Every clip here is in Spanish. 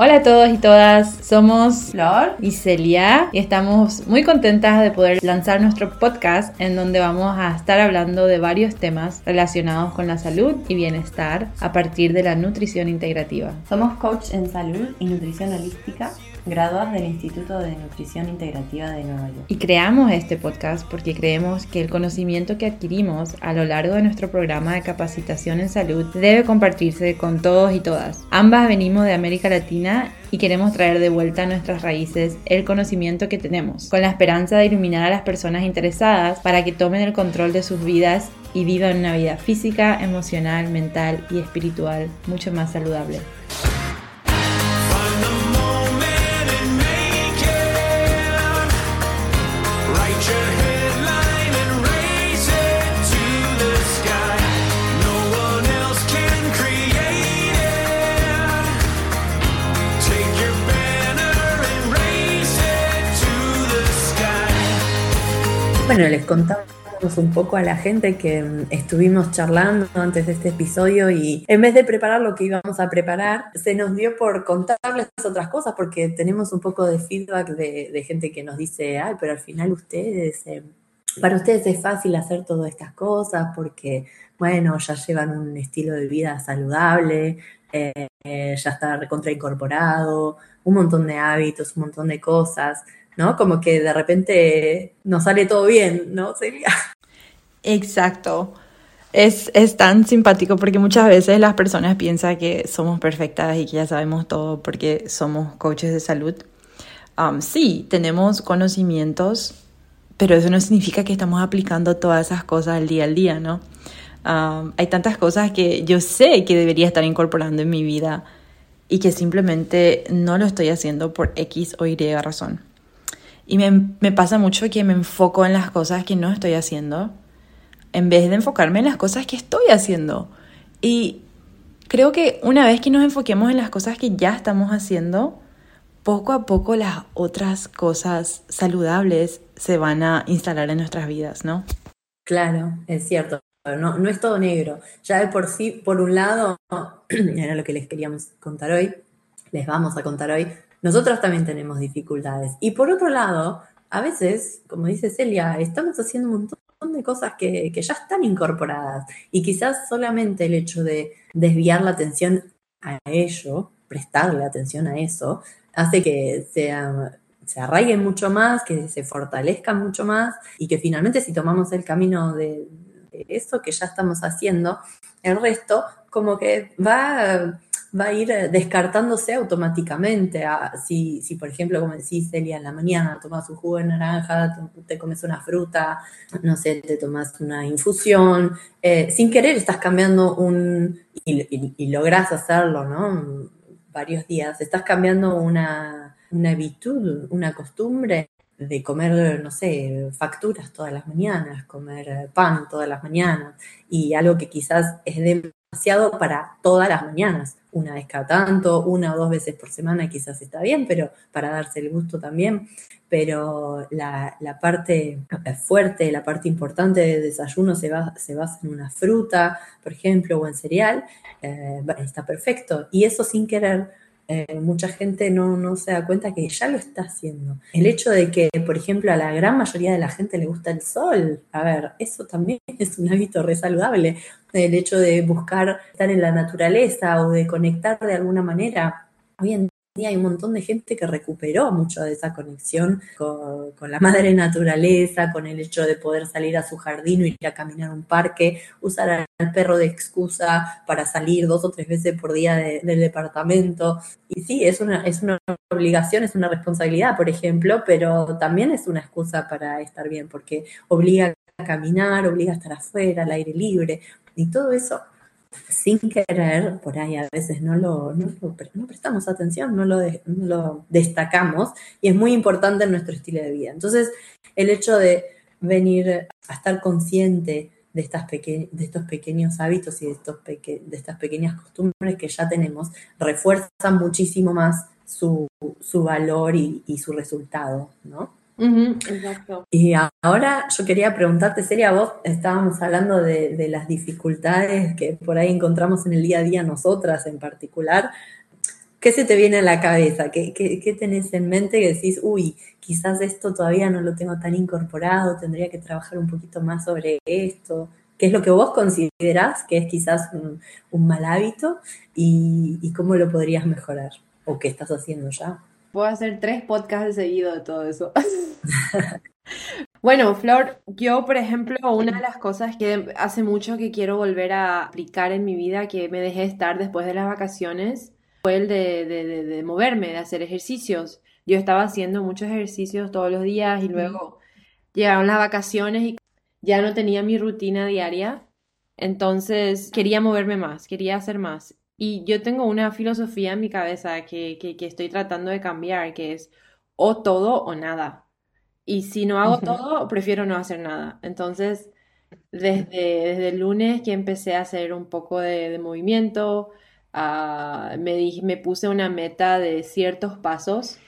Hola a todos y todas, somos Flor y Celia y estamos muy contentas de poder lanzar nuestro podcast en donde vamos a estar hablando de varios temas relacionados con la salud y bienestar a partir de la nutrición integrativa. Somos coach en salud y nutrición holística graduadas del Instituto de Nutrición Integrativa de Nueva York. Y creamos este podcast porque creemos que el conocimiento que adquirimos a lo largo de nuestro programa de capacitación en salud debe compartirse con todos y todas. Ambas venimos de América Latina y queremos traer de vuelta a nuestras raíces el conocimiento que tenemos, con la esperanza de iluminar a las personas interesadas para que tomen el control de sus vidas y vivan una vida física, emocional, mental y espiritual mucho más saludable. Bueno, les contamos un poco a la gente que mm, estuvimos charlando antes de este episodio y en vez de preparar lo que íbamos a preparar, se nos dio por contarles otras cosas porque tenemos un poco de feedback de, gente que nos dice, ay, pero al final ustedes, eh, para ustedes es fácil hacer todas estas cosas porque, bueno, ya llevan un estilo de vida saludable, eh, ya está recontraincorporado, un montón de hábitos, un montón de cosas. ¿No? Como que de repente nos sale todo bien, ¿no? Exacto. Es, es, tan simpático porque muchas veces las personas piensan que somos perfectas y que ya sabemos todo porque somos coaches de salud. Um, sí, tenemos conocimientos, pero eso no significa que estamos aplicando todas esas cosas al día al día, ¿no? Um, hay tantas cosas que yo sé que debería estar incorporando en mi vida y que simplemente no lo estoy haciendo por X o Y razón. Y me, pasa mucho que me enfoco en las cosas que no estoy haciendo en vez de enfocarme en las cosas que estoy haciendo. Y creo que una vez que nos enfoquemos en las cosas que ya estamos haciendo, poco a poco las otras cosas saludables se van a instalar en nuestras vidas, ¿no? Claro, es cierto. No, no es todo negro. Ya de por sí, por un lado, era lo que les queríamos contar hoy, les vamos a contar hoy, nosotros también tenemos dificultades. Y por otro lado, a veces, como dice Celia, estamos haciendo un montón de cosas que, ya están incorporadas y quizás solamente el hecho de desviar la atención a ello, prestarle atención a eso, hace que sea, se arraiguen mucho más, que se fortalezcan mucho más y que finalmente si tomamos el camino de, de eso que ya estamos haciendo, el resto como que va va a ir eh, descartándose automáticamente. Ah, si, si, por ejemplo, como decís, Celia, en la mañana tomas un jugo de naranja, te, comes una fruta, no sé, te tomas una infusión, eh, sin querer estás cambiando un, y, y, lográs hacerlo, ¿no? Varios días, estás cambiando una, una habitud, una costumbre de comer, no sé, facturas todas las mañanas, comer eh, pan todas las mañanas, y algo que quizás es demasiado para todas las mañanas una vez cada tanto, una o dos veces por semana quizás está bien, pero para darse el gusto también. Pero la, parte fuerte, la parte importante del desayuno se, va, se basa en una fruta, por ejemplo, o en cereal, eh, está perfecto. Y eso sin querer eh, mucha gente no, no, se da cuenta que ya lo está haciendo. El hecho de que, por ejemplo, a la gran mayoría de la gente le gusta el sol, a ver, eso también es un hábito re saludable. El hecho de buscar estar en la naturaleza o de conectar de alguna manera. Hoy en hay un montón de gente que recuperó mucho de esa conexión con, la madre naturaleza, con el hecho de poder salir a su jardín o ir a caminar a un parque, usar al perro de excusa para salir dos o tres veces por día del departamento. Y sí, es una, es una obligación, es una responsabilidad, por ejemplo, pero también es una excusa para estar bien, porque obliga a caminar, obliga a estar afuera, al aire libre, y todo eso sin querer, por ahí a veces no lo, no, prestamos atención, no lo, lo, destacamos y es muy importante en nuestro estilo de vida. Entonces, el hecho de venir a estar consciente de, estas de estos pequeños hábitos y de, estos de estas pequeñas costumbres que ya tenemos, refuerzan muchísimo más su, su valor y, y su resultado, ¿no? Y ahora yo quería preguntarte, Celia, vos estábamos hablando de, las dificultades que por ahí encontramos en el día a día nosotras en particular. ¿Qué se te viene a la cabeza? ¿Qué, qué, tenés en mente que decís, uy, quizás esto todavía no lo tengo tan incorporado, tendría que trabajar un poquito más sobre esto? ¿Qué es lo que vos considerás que es quizás un, mal hábito y, y, cómo lo podrías mejorar? ¿O qué estás haciendo ya? Puedo hacer tres podcasts seguidos de todo eso. Bueno, Flor, yo, por ejemplo, una de las cosas que hace mucho que quiero volver a aplicar en mi vida, que me dejé estar después de las vacaciones, fue el de, de, moverme, de hacer ejercicios. Yo estaba haciendo muchos ejercicios todos los días y luego llegaron las vacaciones y ya no tenía mi rutina diaria. Entonces quería moverme más, quería hacer más. Y yo tengo una filosofía en mi cabeza que, que, que estoy tratando de cambiar, que es o todo o nada. Y si no hago todo, prefiero no hacer nada. Entonces, desde, desde el lunes que empecé a hacer un poco de, movimiento, ah, me, me puse una meta de ciertos pasos,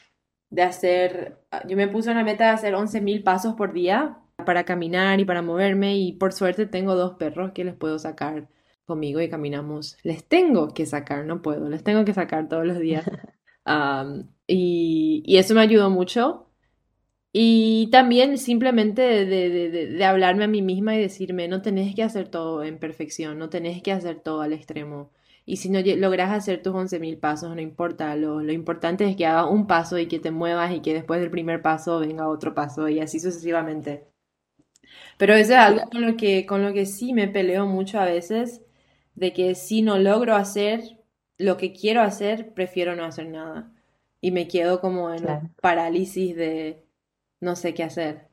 de hacer, ah, yo me puse una meta de hacer 11.000 pasos por día para caminar y para moverme y por suerte tengo dos perros que les puedo sacar conmigo y caminamos. Les tengo que sacar, no puedo, les tengo que sacar todos los días. y, y eso me ayudó mucho y también simplemente de, hablarme a mí misma y decirme, no tenés que hacer todo en perfección, no tenés que hacer todo al extremo. Y si no logras hacer tus 11.000 pasos, no importa, lo, lo importante es que hagas un paso y que te muevas y que después del primer paso venga otro paso y así sucesivamente. Pero eso es algo con lo que, con lo que sí me peleo mucho a veces, de que si no logro hacer lo que quiero hacer, prefiero no hacer nada. Y me quedo como en parálisis de no sé qué hacer.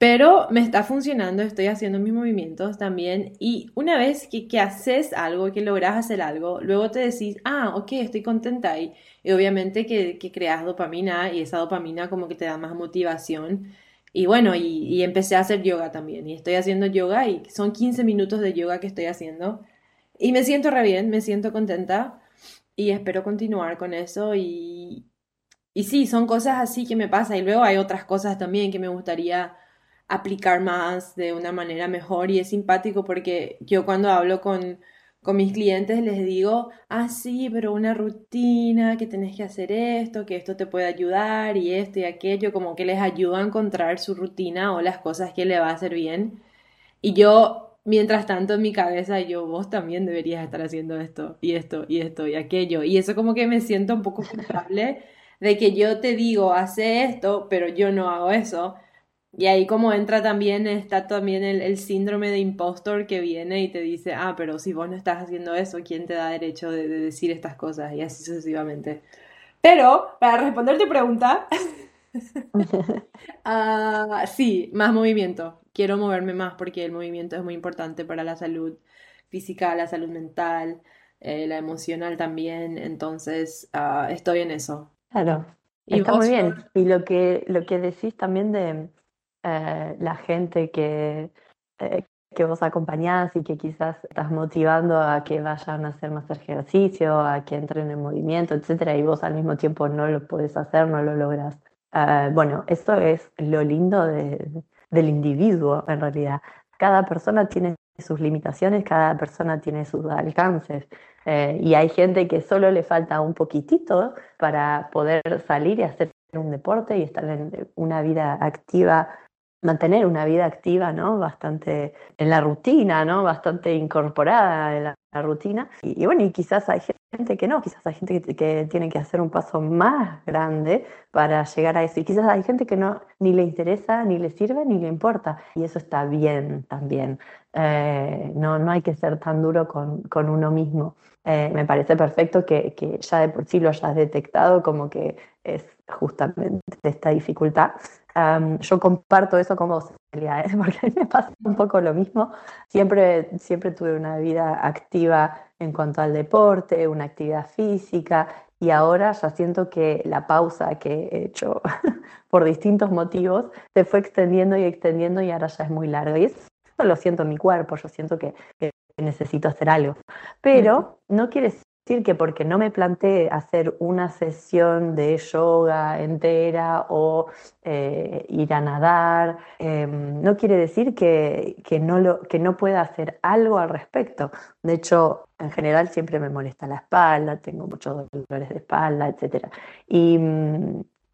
Pero me está funcionando, estoy haciendo mis movimientos también y una vez que, que haces algo, que logras hacer algo, luego te decís, ah, ok, estoy contenta y, y obviamente que, que, creas dopamina y esa dopamina como que te da más motivación. Y bueno, y, y, empecé a hacer yoga también y estoy haciendo yoga y son 15 minutos de yoga que estoy haciendo y me siento re bien, me siento contenta y espero continuar con eso y, y sí, son cosas así que me pasa y luego hay otras cosas también que me gustaría aplicar más de una manera mejor y es simpático porque yo cuando hablo con, con mis clientes les digo, ah, sí, pero una rutina, que tenés que hacer esto, que esto te puede ayudar y esto y aquello, como que les ayuda a encontrar su rutina o las cosas que le va a hacer bien. Y yo, mientras tanto, en mi cabeza, yo, vos también deberías estar haciendo esto y esto y esto y aquello. Y eso como que me siento un poco culpable de que yo te digo, hace esto, pero yo no hago eso. Y ahí como entra también, está también el, síndrome de impostor que viene y te dice, ah, pero si vos no estás haciendo eso, ¿quién te da derecho de, decir estas cosas? Y así sucesivamente. Pero, para responder tu pregunta, uh, sí, más movimiento. Quiero moverme más porque el movimiento es muy importante para la salud física, la salud mental, eh, la emocional también. Entonces, ah, estoy en eso. Claro, está muy bien. Y lo que, lo que decís también de eh, la gente que, eh, que vos acompañás y que quizás estás motivando a que vayan a hacer más ejercicio, a que entren en movimiento, etcétera, y vos al mismo tiempo no lo puedes hacer, no lo logras. Eh, bueno, eso es lo lindo de, del individuo en realidad. Cada persona tiene sus limitaciones, cada persona tiene sus alcances. Eh, y hay gente que solo le falta un poquitito para poder salir y hacer un deporte y estar en una vida activa, mantener una vida activa, ¿no? Bastante en la rutina, ¿no? Bastante incorporada en la, rutina. Y, bueno, y quizás hay gente que no, quizás hay gente que, que, tiene que hacer un paso más grande para llegar a eso. Y quizás hay gente que no ni le interesa, ni le sirve, ni le importa. Y eso está bien también. Eh, no, no hay que ser tan duro con, con uno mismo. Eh, me parece perfecto que, que, ya de por sí lo hayas detectado como que es justamente esta dificultad. Yo comparto eso con vos, Elia, ¿eh? porque me pasa un poco lo mismo. Siempre, siempre tuve una vida activa en cuanto al deporte, una actividad física, y ahora ya siento que la pausa que he hecho por distintos motivos se fue extendiendo y extendiendo y ahora ya es muy largo. Y eso lo siento en mi cuerpo, yo siento que, necesito hacer algo. Pero no quiere decir que porque no me planteé hacer una sesión de yoga entera o eh, ir a nadar, em, no quiere decir que, no lo, que no pueda hacer algo al respecto. De hecho, en general siempre me molesta la espalda, tengo muchos dolores de espalda, etc. Y,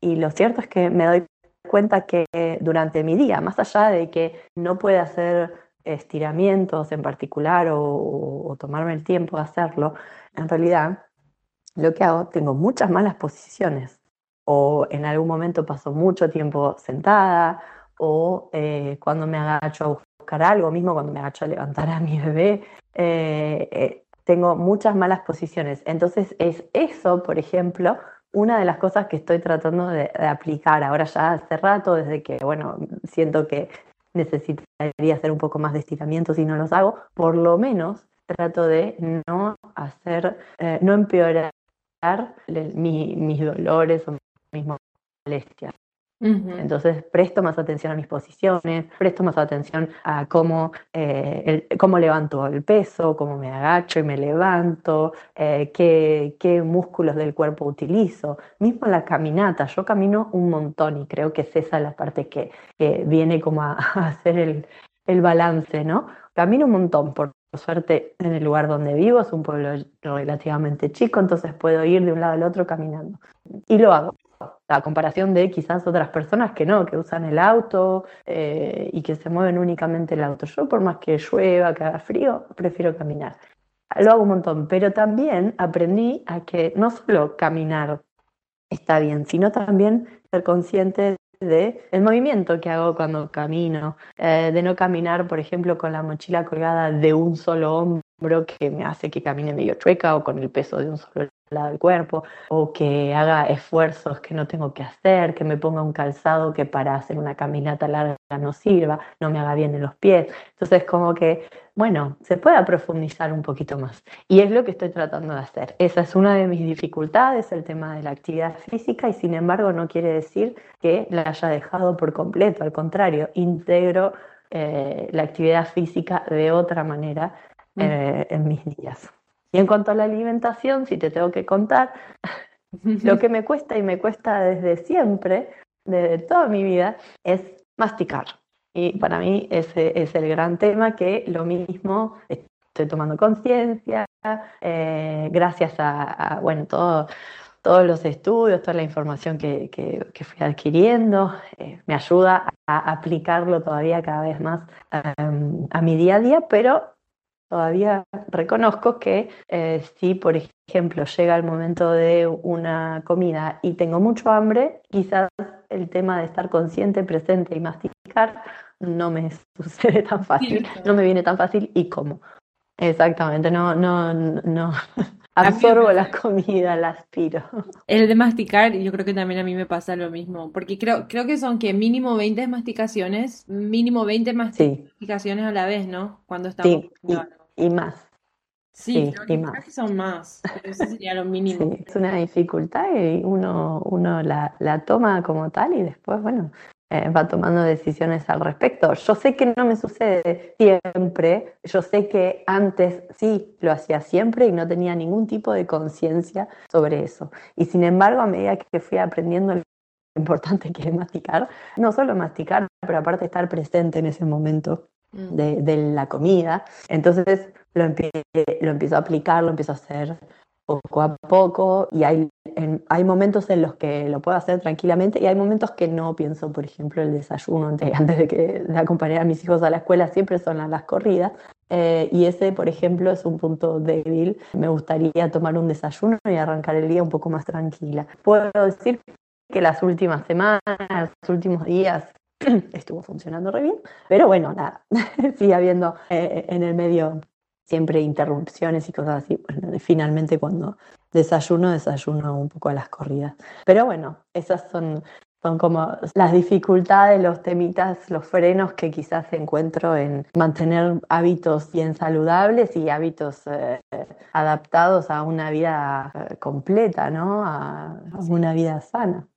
y lo cierto es que me doy cuenta que durante mi día, más allá de que no pueda hacer estiramientos en particular o, tomarme el tiempo de hacerlo, en realidad lo que hago, tengo muchas malas posiciones o en algún momento paso mucho tiempo sentada o eh, cuando me agacho a buscar algo, mismo cuando me agacho a levantar a mi bebé, eh, eh, tengo muchas malas posiciones. Entonces es eso, por ejemplo, una de las cosas que estoy tratando de, aplicar ahora ya hace rato, desde que, bueno, siento que necesitaría hacer un poco más de estiramientos y no los hago, por lo menos trato de no hacer, eh, no empeorar mis dolores o mis molestias. Entonces presto más atención a mis posiciones, presto más atención a cómo, eh, cómo levanto el peso, cómo me agacho y me levanto, eh, qué, músculos del cuerpo utilizo. Mismo la caminata, yo camino un montón y creo que es esa la parte que, viene como a, hacer el, el balance, ¿no? Camino un montón, por suerte en el lugar donde vivo, es un pueblo relativamente chico, entonces puedo ir de un lado al otro caminando. Y lo hago a comparación de quizás otras personas que no, que usan el auto eh, y que se mueven únicamente el auto. Yo por más que llueva, que haga frío, prefiero caminar. Lo hago un montón, pero también aprendí a que no solo caminar está bien, sino también ser consciente de el movimiento que hago cuando camino, eh, de no caminar, por ejemplo, con la mochila colgada de un solo hombro que me hace que camine medio chueca o con el peso de un solo lado del cuerpo o que haga esfuerzos que no tengo que hacer, que me ponga un calzado que para hacer una caminata larga no sirva, no me haga bien en los pies. Entonces como que, bueno, se puede profundizar un poquito más. Y es lo que estoy tratando de hacer. Esa es una de mis dificultades, el tema de la actividad física y sin embargo no quiere decir que la haya dejado por completo, al contrario, integro eh, la actividad física de otra manera mm. eh, en mis días. Y en cuanto a la alimentación, si te tengo que contar, lo que me cuesta y me cuesta desde siempre, desde toda mi vida, es masticar. Y para mí ese es el gran tema que lo mismo estoy tomando conciencia, eh, gracias a, bueno, todo, todos los estudios, toda la información que, que, fui adquiriendo, eh, me ayuda a aplicarlo todavía cada vez más em, a mi día a día, pero Todavía reconozco que eh, si, por ejemplo, llega el momento de una comida y tengo mucho hambre, quizás el tema de estar consciente, presente y masticar no me sucede tan fácil, no me viene tan fácil y como. Exactamente, no, no, no. Absorbo la comida, la aspiro. El de masticar, yo creo que también a mí me pasa lo mismo, porque creo, creo que son que mínimo 20 masticaciones, mínimo 20 masticaciones a la vez, ¿no? Cuando estamos sí, y, más. Sí, creo, y más. que son más, pero eso sería lo mínimo. Sí, es una dificultad y uno, uno la, la toma como tal y después, bueno, eh, va tomando decisiones al respecto. Yo sé que no me sucede siempre, yo sé que antes sí lo hacía siempre y no tenía ningún tipo de conciencia sobre eso. Y sin embargo, a medida que fui aprendiendo lo importante que es masticar, no solo masticar, pero aparte estar presente en ese momento mm. de, de la comida, entonces lo, lo empiezo a aplicar, lo empiezo a hacer poco a poco y hay, hay momentos en los que lo puedo hacer tranquilamente y hay momentos que no pienso, por ejemplo, el desayuno antes, antes de, que, de acompañar a mis hijos a la escuela, siempre son las, las corridas. Eh, y ese, por ejemplo, es un punto débil. Me gustaría tomar un desayuno y arrancar el día un poco más tranquila. Puedo decir que las últimas semanas, los últimos días, estuvo funcionando re bien, pero bueno, nada, sigue habiendo eh, en el medio siempre interrupciones y cosas así. Bueno, finalmente cuando desayuno, desayuno un poco a las corridas. Pero bueno, esas son, son como las dificultades, los temitas, los frenos que quizás encuentro en mantener hábitos bien saludables y hábitos eh, adaptados a una vida eh, completa, ¿no? A, una vida sana.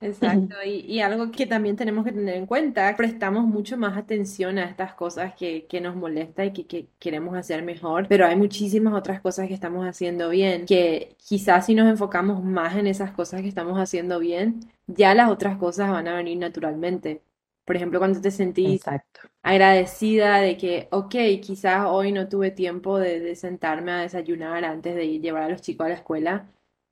Exacto, y, y algo que también tenemos que tener en cuenta, prestamos mucho más atención a estas cosas que, que nos molesta y que, que queremos hacer mejor, pero hay muchísimas otras cosas que estamos haciendo bien, que quizás si nos enfocamos más en esas cosas que estamos haciendo bien, ya las otras cosas van a venir naturalmente. Por ejemplo, cuando te sentís Exacto. agradecida de que, ok, quizás hoy no tuve tiempo de, de sentarme a desayunar antes de ir- llevar a los chicos a la escuela,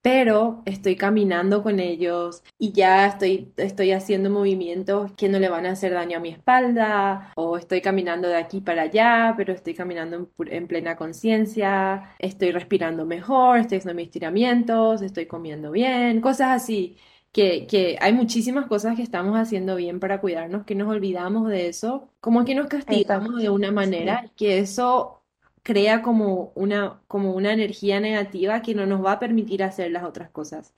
pero estoy caminando con ellos y ya estoy, estoy haciendo movimientos que no le van a hacer daño a mi espalda, o estoy caminando de aquí para allá, pero estoy caminando en, plena conciencia, estoy respirando mejor, estoy haciendo mis estiramientos, estoy comiendo bien, cosas así. Que, que hay muchísimas cosas que estamos haciendo bien para cuidarnos, que nos olvidamos de eso, como que nos castigamos de una Sí. manera que eso crea como una, como una energía negativa que no nos va a permitir hacer las otras cosas.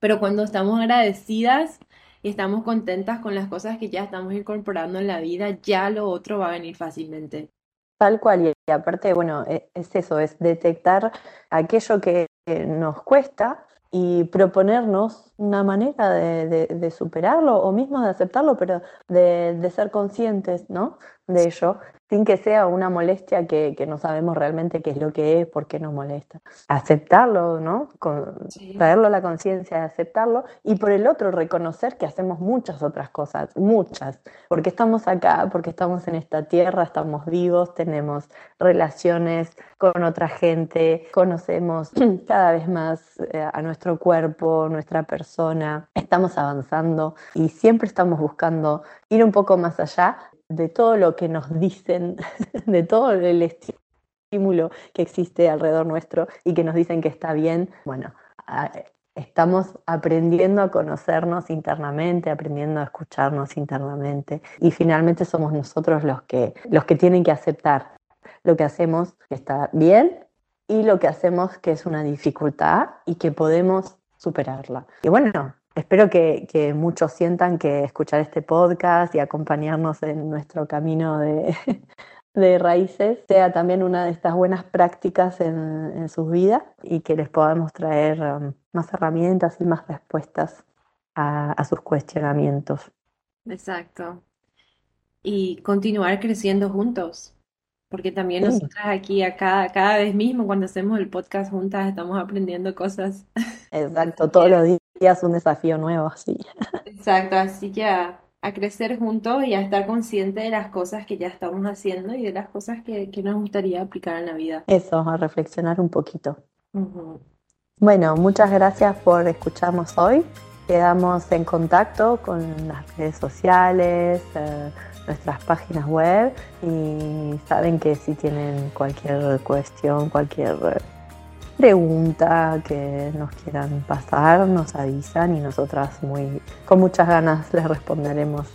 Pero cuando estamos agradecidas y estamos contentas con las cosas que ya estamos incorporando en la vida, ya lo otro va a venir fácilmente. Tal cual, y aparte, bueno, e- es eso, es detectar aquello que que nos cuesta y proponernos una manera de, de- de superarlo o mismo de aceptarlo, pero de, de ser conscientes, ¿no? De ello, sin que sea una molestia que, que no sabemos realmente qué es lo que es, por qué nos molesta. Aceptarlo, ¿no? Con- Sí. traerlo a la conciencia de aceptarlo y por el otro reconocer que hacemos muchas otras cosas, muchas, porque estamos acá, porque estamos en esta tierra, estamos vivos, tenemos relaciones con otra gente, conocemos cada vez más eh, a nuestro cuerpo, nuestra persona, estamos avanzando y siempre estamos buscando ir un poco más allá de todo lo que nos dicen, de todo el estímulo que existe alrededor nuestro y que nos dicen que está bien. Bueno, estamos aprendiendo a conocernos internamente, aprendiendo a escucharnos internamente y finalmente somos nosotros los que, los que tienen que aceptar lo que hacemos que está bien y lo que hacemos que es una dificultad y que podemos superarla. Y bueno, espero que, muchos sientan que escuchar este podcast y acompañarnos en nuestro camino de, raíces sea también una de estas buenas prácticas en, en sus vidas y que les podamos traer um, más herramientas y más respuestas a sus cuestionamientos. Exacto. Y continuar creciendo juntos. Porque también nosotras aquí, a cada, cada vez mismo, cuando hacemos el podcast juntas, estamos aprendiendo cosas. exacto, todos los días un desafío nuevo, sí. exacto, así que a, a crecer juntos y a estar consciente de las cosas que ya estamos haciendo y de las cosas que, que nos gustaría aplicar en la vida. Eso, a reflexionar un poquito. Bueno, muchas gracias por escucharnos hoy. Quedamos en contacto con las redes sociales, eh, nuestras páginas web y saben que si tienen cualquier cuestión, cualquier pregunta que nos quieran pasar, nos avisan y nosotras muy con muchas ganas les responderemos.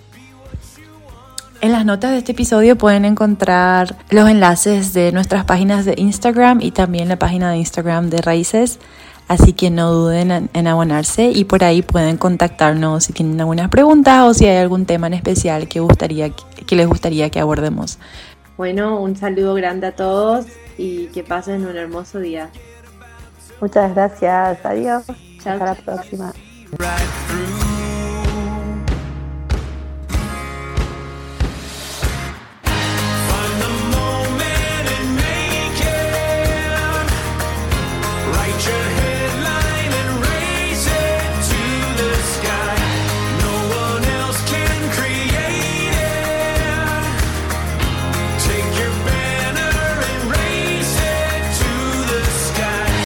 En las notas de este episodio pueden encontrar los enlaces de nuestras páginas de Instagram y también la página de Instagram de Raíces. Así que no duden en, en abonarse y por ahí pueden contactarnos si tienen algunas preguntas o si hay algún tema en especial que, gustaría, que les gustaría que abordemos. Bueno, un saludo grande a todos y que pasen un hermoso día. Muchas gracias, adiós, Chao, hasta la próxima.